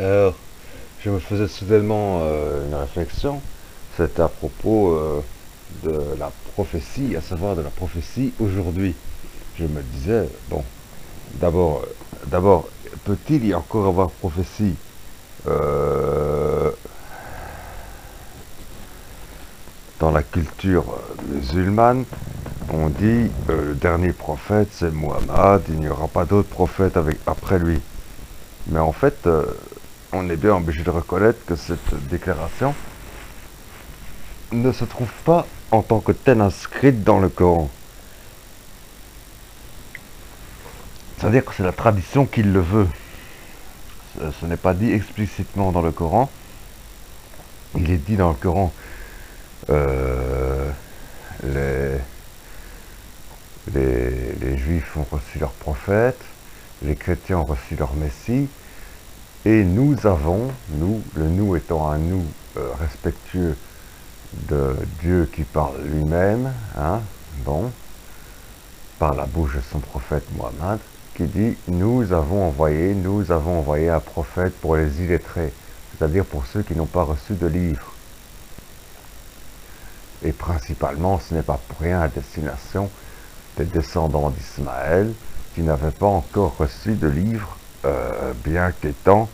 Alors, je me faisais soudainement euh, une réflexion. C'était à propos euh, de la prophétie, à savoir de la prophétie aujourd'hui. Je me disais, bon, d'abord, euh, d'abord, peut-il y encore avoir prophétie dans la culture musulmane? On dit le dernier prophète c'est Muhammad, il n'y aura pas d'autre prophète après lui. Mais en fait, on est bien obligé de reconnaître que cette déclaration ne se trouve pas en tant que telle inscrite dans le Coran. C'est-à-dire que c'est la tradition qui le veut. Ce, n'est pas dit explicitement dans le Coran. Il est dit dans le Coran, euh, les, les, les Juifs ont reçu leur prophète, les chrétiens ont reçu leur Messie, et nous avons, nous, le nous étant un nous euh, respectueux de Dieu qui parle lui-même, hein, bon, par la bouche de son prophète Mohammed, qui dit Nous avons envoyé, nous avons envoyé un prophète pour les illettrés, c'est-à-dire pour ceux qui n'ont pas reçu de livre. Et principalement, ce n'est pas pour rien à destination des descendants d'Ismaël qui n'avaient pas encore reçu de livre, euh, bien qu'étant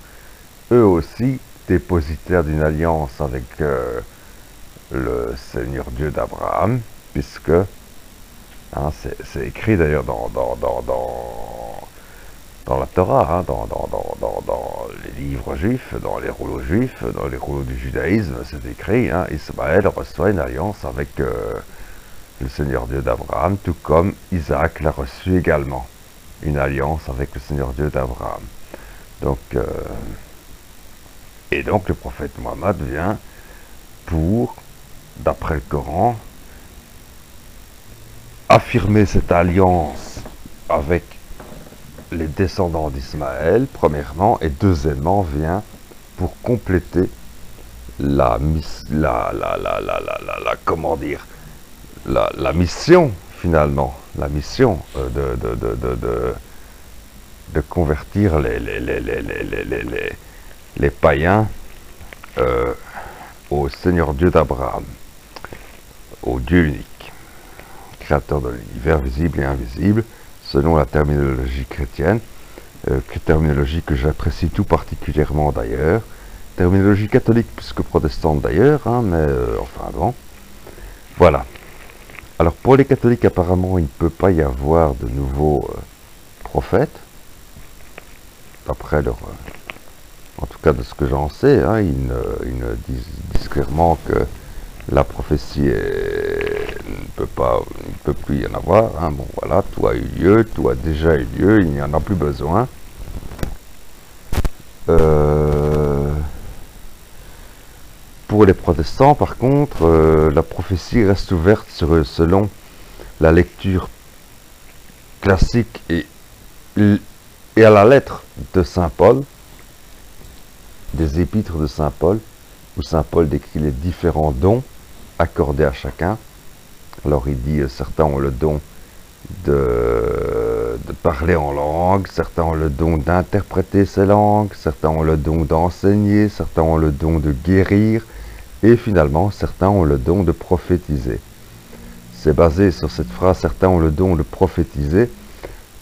eux aussi dépositaires d'une alliance avec euh, le Seigneur Dieu d'Abraham, puisque hein, c'est écrit d'ailleurs dans, dans, dans, dans, la Torah, hein, dans les livres juifs, dans les rouleaux juifs, dans les rouleaux du judaïsme, c'est écrit, hein, Ismaël reçoit une alliance avec euh, le Seigneur Dieu d'Abraham, tout comme Isaac l'a reçu également, une alliance avec le Seigneur Dieu d'Abraham. Donc, euh, et donc le prophète Mohammed vient pour, d'après le Coran, affirmer cette alliance avec les descendants d'Ismaël, premièrement, et deuxièmement, vient pour compléter la, la, la, la, la, la, la comment dire, la, la, mission, finalement, la mission euh, de, de, de, de, de, convertir les, les, les, les, les, païens euh, au Seigneur Dieu d'Abraham, au Dieu unique, créateur de l'univers visible et invisible, selon la terminologie chrétienne, euh, terminologie que j'apprécie tout particulièrement d'ailleurs, terminologie catholique plus que protestante d'ailleurs, hein, mais euh, enfin bon. Voilà. Alors pour les catholiques apparemment il ne peut pas y avoir de nouveaux euh, prophètes, d'après leur... Euh, en tout cas de ce que j'en sais, hein, ils, ne, disent, clairement que la prophétie ne peut pas, ne peut plus y en avoir. Hein. Bon voilà, tout a eu lieu, tout a déjà eu lieu, il n'y en a plus besoin. Euh, pour les protestants, par contre, euh, la prophétie reste ouverte selon la lecture classique et, et à la lettre de Saint Paul, des épîtres de Saint Paul, où Saint Paul décrit les différents dons accordés à chacun. Alors il dit, euh, certains ont le don de, de, parler en langue, certains ont le don d'interpréter ces langues, certains ont le don d'enseigner, certains ont le don de guérir, et finalement, certains ont le don de prophétiser. C'est basé sur cette phrase, certains ont le don de prophétiser,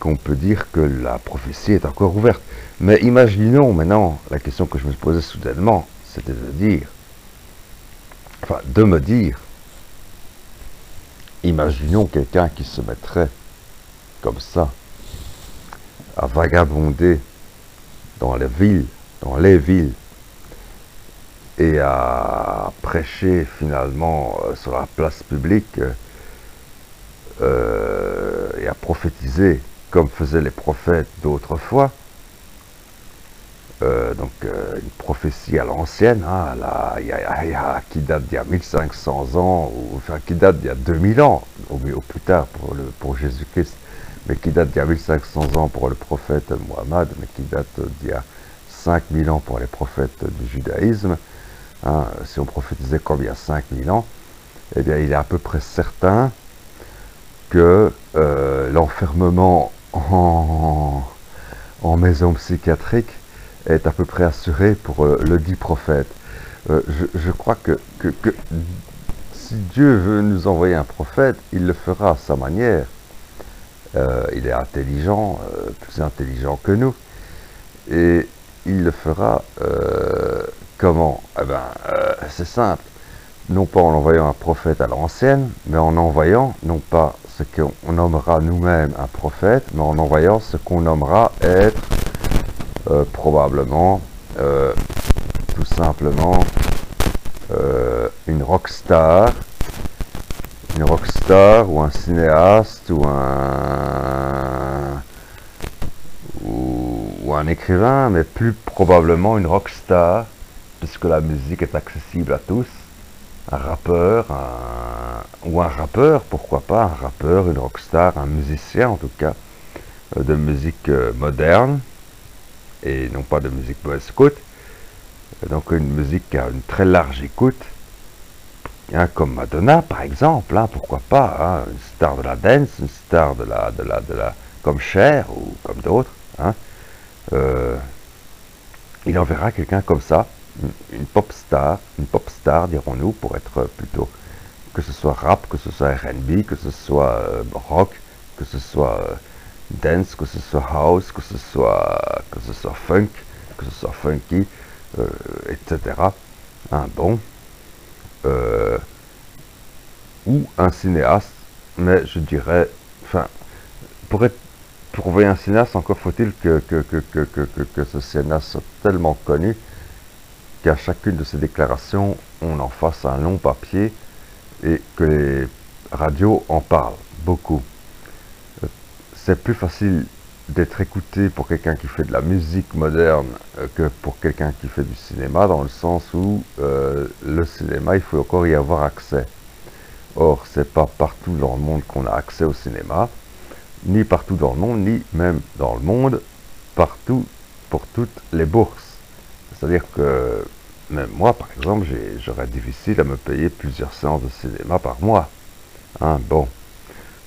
qu'on peut dire que la prophétie est encore ouverte. Mais imaginons maintenant, la question que je me posais soudainement, c'était de dire, enfin, de me dire, imaginons quelqu'un qui se mettrait comme ça à vagabonder dans les villes, dans les villes, et à prêcher finalement euh, sur la place publique euh, et à prophétiser comme faisaient les prophètes d'autrefois, euh, donc euh, une prophétie à l'ancienne, hein, qui date d'il y a 1500 ans, ou enfin qui date d'il y a 2000 ans, au, plus tard pour, pour Jésus-Christ, mais qui date d'il y a 1500 ans pour le prophète Mohammed, mais qui date d'il y a 5000 ans pour les prophètes du judaïsme. Hein, si on prophétisait comme il y a 5000 ans, eh bien il est à peu près certain que euh, l'enfermement en, maison psychiatrique est à peu près assuré pour le dit prophète. Je, crois que, si Dieu veut nous envoyer un prophète, il le fera à sa manière. il est intelligent, plus intelligent que nous. Et il le fera comment? Eh bien, c'est simple. Non pas en envoyant un prophète à l'ancienne, mais en envoyant non pas ce qu'on nommera nous-mêmes un prophète, mais en envoyant ce qu'on nommera être euh, probablement euh, tout simplement euh, une rockstar, une rockstar ou un cinéaste ou un ou un écrivain, mais plus probablement une rockstar, puisque la musique est accessible à tous un rappeur, ou un rappeur, pourquoi pas, un rappeur, une rockstar, un musicien en tout cas, euh, de musique euh, moderne, et non pas de musique basse écoute. Donc une musique qui a une très large écoute, hein, comme Madonna par exemple, hein, pourquoi pas, hein, une star de la dance, une star de la, de la, de la, comme Cher ou comme d'autres. Euh, il enverra quelqu'un comme ça, une pop star, une pop star dirons-nous, pour être plutôt, que ce soit rap, que ce soit RB, que ce soit euh, rock, que ce soit euh, dance, que ce soit house, que ce soit, que ce soit funk, que ce soit funky, euh, etc. Un bon. ou un cinéaste, mais je dirais, enfin, pour être pour trouver un cinéaste, encore faut-il que, que, que, que, ce cinéaste soit tellement connu qu'à chacune de ces déclarations, on en fasse un long papier et que les radios en parlent beaucoup. Euh, c'est plus facile d'être écouté pour quelqu'un qui fait de la musique moderne euh, que pour quelqu'un qui fait du cinéma, dans le sens où euh, le cinéma, il faut encore y avoir accès. Or, c'est pas partout dans le monde qu'on a accès au cinéma, ni partout dans le monde, ni même dans le monde, partout pour toutes les bourses. C'est-à-dire que même moi, par exemple, j'aurais difficile à me payer plusieurs séances de cinéma par mois. Hein, bon.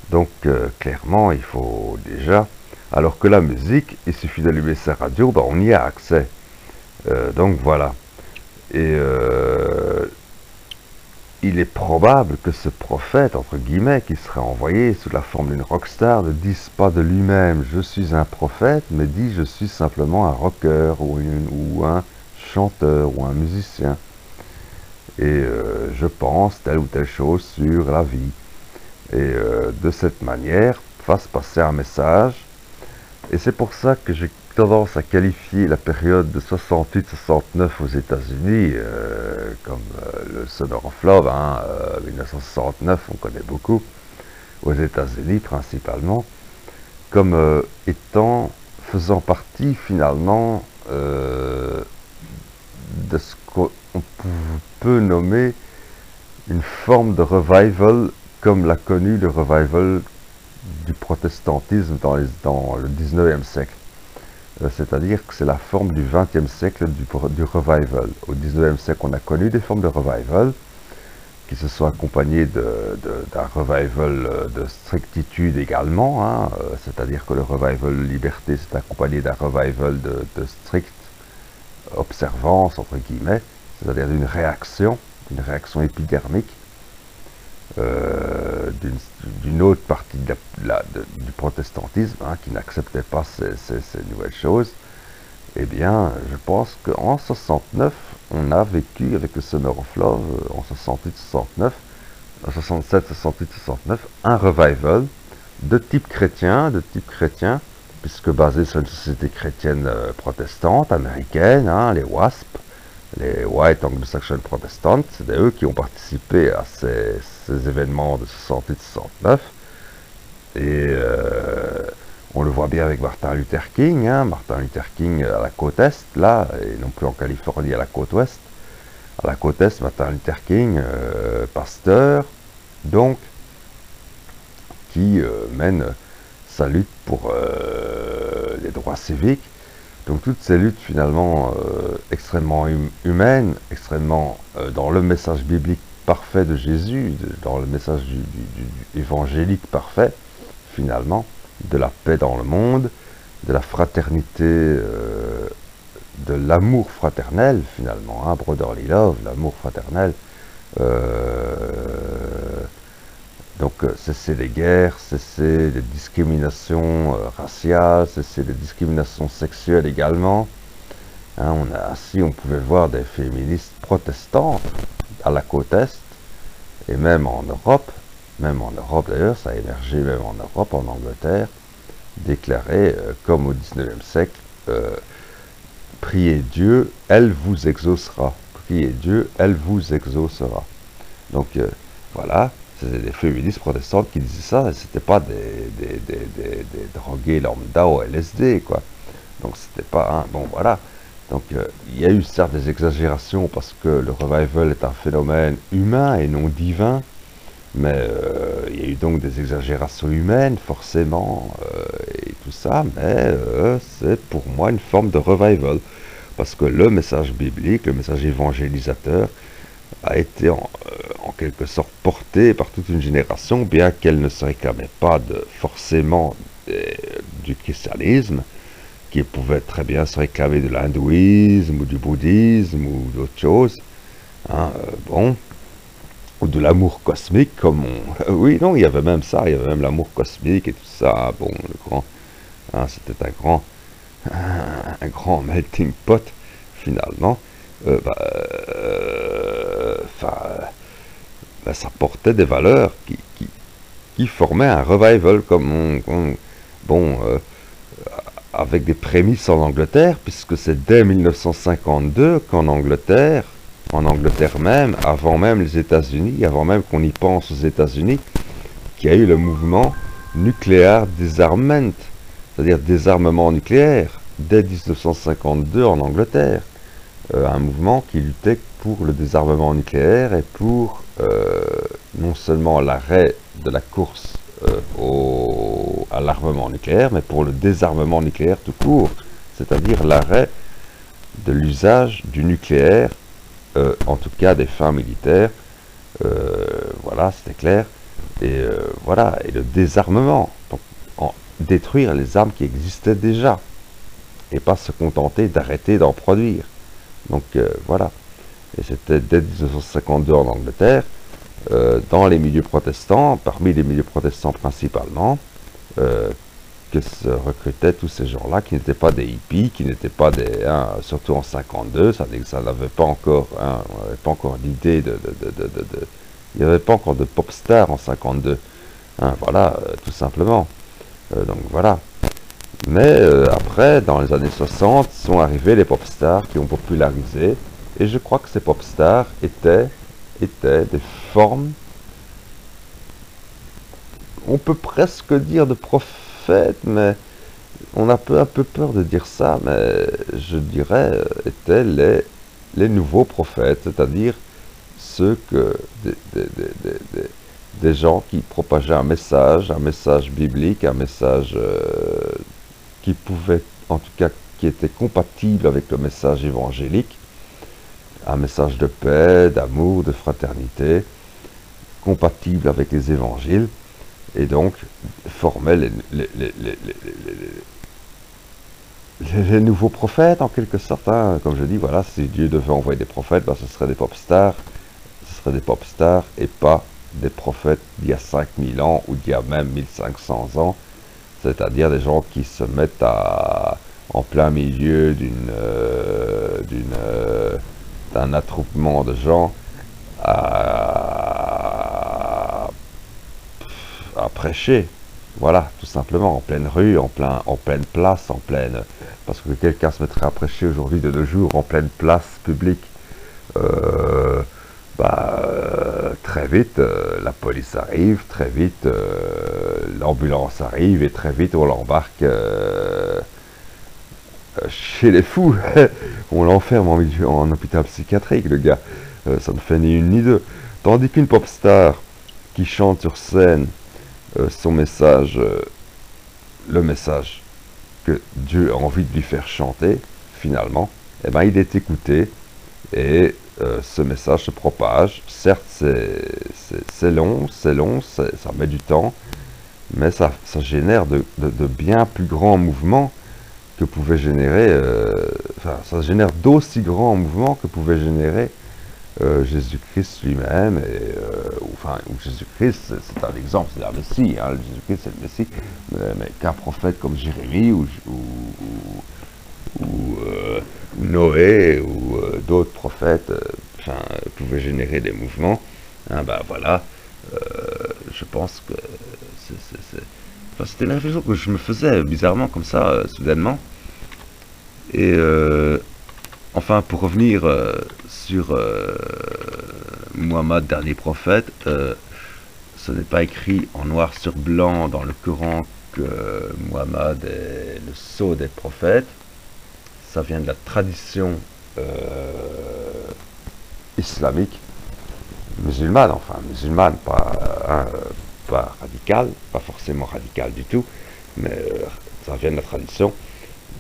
Donc, euh, clairement, il faut déjà... Alors que la musique, il suffit d'allumer sa radio, ben, on y a accès. Euh, donc, voilà. Et euh, il est probable que ce prophète, entre guillemets, qui serait envoyé sous la forme d'une rockstar, ne dise pas de lui-même « je suis un prophète », mais dit « je suis simplement un rocker ou, ou un chanteur ou un musicien et euh, je pense telle ou telle chose sur la vie. Et euh, de cette manière, fasse passer un message. Et c'est pour ça que j'ai tendance à qualifier la période de 68-69 aux États-Unis, euh, comme le Summer of Love, hein, 1969, on connaît beaucoup, aux États-Unis principalement, comme étant, faisant partie finalement de ce qu'on peut nommer une forme de revival comme l'a connu le revival du protestantisme dans, le 19e siècle. Euh, c'est-à-dire que c'est la forme du 20e siècle du, revival. Au 19e siècle, on a connu des formes de revival qui se sont accompagnées d'un revival euh, de strictitude également, hein. euh, c'est-à-dire que le revival liberté s'est accompagné d'un revival de strict observance, entre guillemets, c'est-à-dire d'une réaction, d'une réaction épidermique euh, d'une autre partie du protestantisme hein, qui n'acceptait pas ces, nouvelles choses, eh bien, je pense qu'en 69, on a vécu avec le Summer of Love, euh, en 68-69, en 67, 68, 69, un revival de type chrétien, de type chrétien, puisque basé sur une société chrétienne euh, protestante, américaine, hein, les WASP, les White Anglo-Saxon Protestants, c'est eux qui ont participé à ces, événements de 68-69. Et euh, on le voit bien avec Martin Luther King, hein, Martin Luther King à la côte Est, là, et non plus en Californie à la côte Ouest. À la côte Est, Martin Luther King, euh, pasteur, donc, qui mène sa lutte pour euh, les droits civiques. Donc toutes ces luttes finalement euh, extrêmement hum, humaines, extrêmement euh, dans le message biblique parfait de Jésus, dans le message du, évangélique parfait, finalement, de la paix dans le monde, de la fraternité de l'amour fraternel, finalement, hein, brotherly love, l'amour fraternel. Donc, euh, cesser les guerres, cesser les discriminations euh, raciales, cesser les discriminations sexuelles également. Hein, on a, ainsi, on pouvait voir des féministes protestantes à la côte Est, et même en Europe, même en Europe d'ailleurs, ça a émergé même en Europe, en Angleterre, déclarer, comme au 19e siècle, priez Dieu, elle vous exaucera. Priez Dieu, elle vous exaucera. Donc euh, voilà, c'était des féministes protestantes qui disaient ça, c'était pas des, des, des, drogués lambda au LSD, quoi. Donc c'était pas un. Bon voilà. Donc euh, il y a eu certes des exagérations parce que le revival est un phénomène humain et non divin, mais euh, il y a eu donc des exagérations humaines, forcément, et tout ça, mais c'est pour moi une forme de revival. Parce que le message biblique, le message évangélisateur, a été en, euh, quelque sorte porté par toute une génération, bien qu'elle ne se réclamait pas de, forcément du christianisme, qui pouvait très bien se réclamer de l'hindouisme ou du bouddhisme ou d'autres choses. Hein, euh, bon, ou de l'amour cosmique, comme on... oui, non, il y avait même ça, il y avait même l'amour cosmique et tout ça. Bon, le grand... Hein, C'était un grand un, grand melting pot, finalement, euh, bah, bah, ça portait des valeurs qui, qui, formaient un revival, comme bon, euh, avec des prémices en Angleterre, puisque c'est dès 1952 qu'en Angleterre, en Angleterre même, avant même les États-Unis, avant même qu'on y pense aux États-Unis, qu'il y a eu le mouvement nucléaire disarmament, c'est-à-dire désarmement nucléaire, dès 1952 en Angleterre. Euh, un mouvement qui luttait pour le désarmement nucléaire et pour euh, non seulement l'arrêt de la course euh, au, à l'armement nucléaire, mais pour le désarmement nucléaire tout court, c'est-à-dire l'arrêt de l'usage du nucléaire, en tout cas des fins militaires. voilà, c'était clair. Et voilà, et le désarmement détruire les armes qui existaient déjà et pas se contenter d'arrêter d'en produire. Donc euh, voilà. Et c'était dès 1952 en Angleterre, euh, dans les milieux protestants, parmi les milieux protestants principalement, euh, que se recrutaient tous ces gens-là qui n'étaient pas des hippies, qui n'étaient pas des... Hein, surtout en 52, ça, ça n'avait pas encore... Hein, on n'avait pas encore l'idée de, Il n'y avait pas encore de pop star en 52. Hein, voilà, tout simplement. Euh, donc voilà. Mais euh, après, dans les années 60, sont arrivés les pop stars qui ont popularisé. Et je crois que ces pop stars étaient, des formes, on peut presque dire de prophètes, mais on a un peu, un peu peur de dire ça, mais je dirais, euh, étaient les, les nouveaux prophètes, c'est-à-dire ceux que des gens qui propageaient un message, un message biblique, un message euh, qui pouvait, en tout cas, qui était compatible avec le message évangélique, un message de paix, d'amour, de fraternité, compatible avec les évangiles, et donc formait les, nouveaux prophètes, en quelque sorte. Hein. Comme je dis, voilà, si Dieu devait envoyer des prophètes, ben, ce seraient des pop stars, ce seraient des pop stars, et pas des prophètes d'il y a 5000 ans ou d'il y a même 1500 ans, c'est-à-dire des gens qui se mettent à, en plein milieu d'une, euh, euh, d'un attroupement de gens à, prêcher. Voilà, tout simplement, en pleine rue, en, plein, en pleine place, en pleine... Parce que quelqu'un se mettrait à prêcher aujourd'hui de nos jours en pleine place publique. Euh, bah, euh, très vite, euh, la police arrive, très vite, l'ambulance arrive et très vite, on l'embarque chez les fous. on l'enferme en, en, hôpital psychiatrique, le gars. ça ne fait ni une ni deux. Tandis qu'une pop star qui chante sur scène son message, le message que Dieu a envie de lui faire chanter, finalement, eh ben, il est écouté et euh, ce message se propage. Certes, c'est long, c'est long, ça met du temps, mais ça, génère de, bien plus grands mouvements que pouvait générer, euh, enfin, ça génère d'aussi grands mouvements que pouvait générer euh, Jésus-Christ lui-même, et, enfin, Jésus-Christ, c'est un exemple, c'est un Messie, hein, Jésus-Christ c'est le Messie, mais, qu'un prophète comme Jérémie ou, ou, Noé ou d'autres prophètes enfin, pouvaient générer des mouvements, hein, ben voilà, je pense que c'était une réflexion que je me faisais bizarrement comme ça, euh, soudainement. Et euh, enfin, pour revenir euh, sur Muhammad, dernier prophète, ce n'est pas écrit en noir sur blanc dans le Coran que Muhammad est le sceau des prophètes. Ça vient de la tradition islamique musulmane, enfin musulmane, pas, hein, pas radical, pas forcément radical du tout, mais euh, ça vient de la tradition.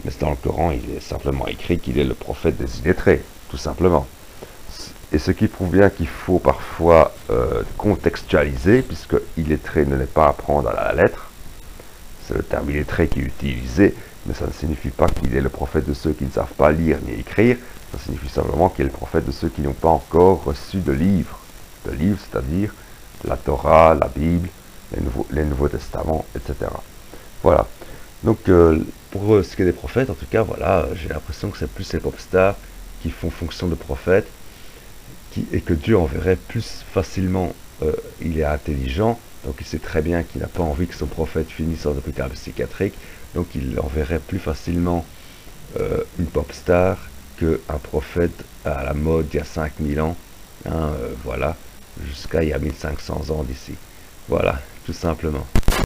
Mais dans le Coran, il est simplement écrit qu'il est le prophète des illettrés, tout simplement. Et ce qui prouve bien qu'il faut parfois euh, contextualiser, puisque illettré ne n'est pas à prendre à la lettre. C'est le terme illettré qui est utilisé, mais ça ne signifie pas qu'il est le prophète de ceux qui ne savent pas lire ni écrire. Ça signifie simplement qu'il est le prophète de ceux qui n'ont pas encore reçu de livre. De livre, c'est-à-dire la Torah, la Bible, les Nouveaux, Testaments, etc. Voilà. Donc, euh, pour euh, ce qui est des prophètes, en tout cas, voilà, j'ai l'impression que c'est plus les pop stars qui font fonction de prophètes, qui, et que Dieu enverrait plus facilement. Euh, il est intelligent, donc il sait très bien qu'il n'a pas envie que son prophète finisse en hôpital psychiatrique, donc il enverrait plus facilement une pop star qu'un prophète à la mode il y a 5000 ans. Hein, voilà jusqu'à il y a 1500 ans d'ici. Voilà, tout simplement.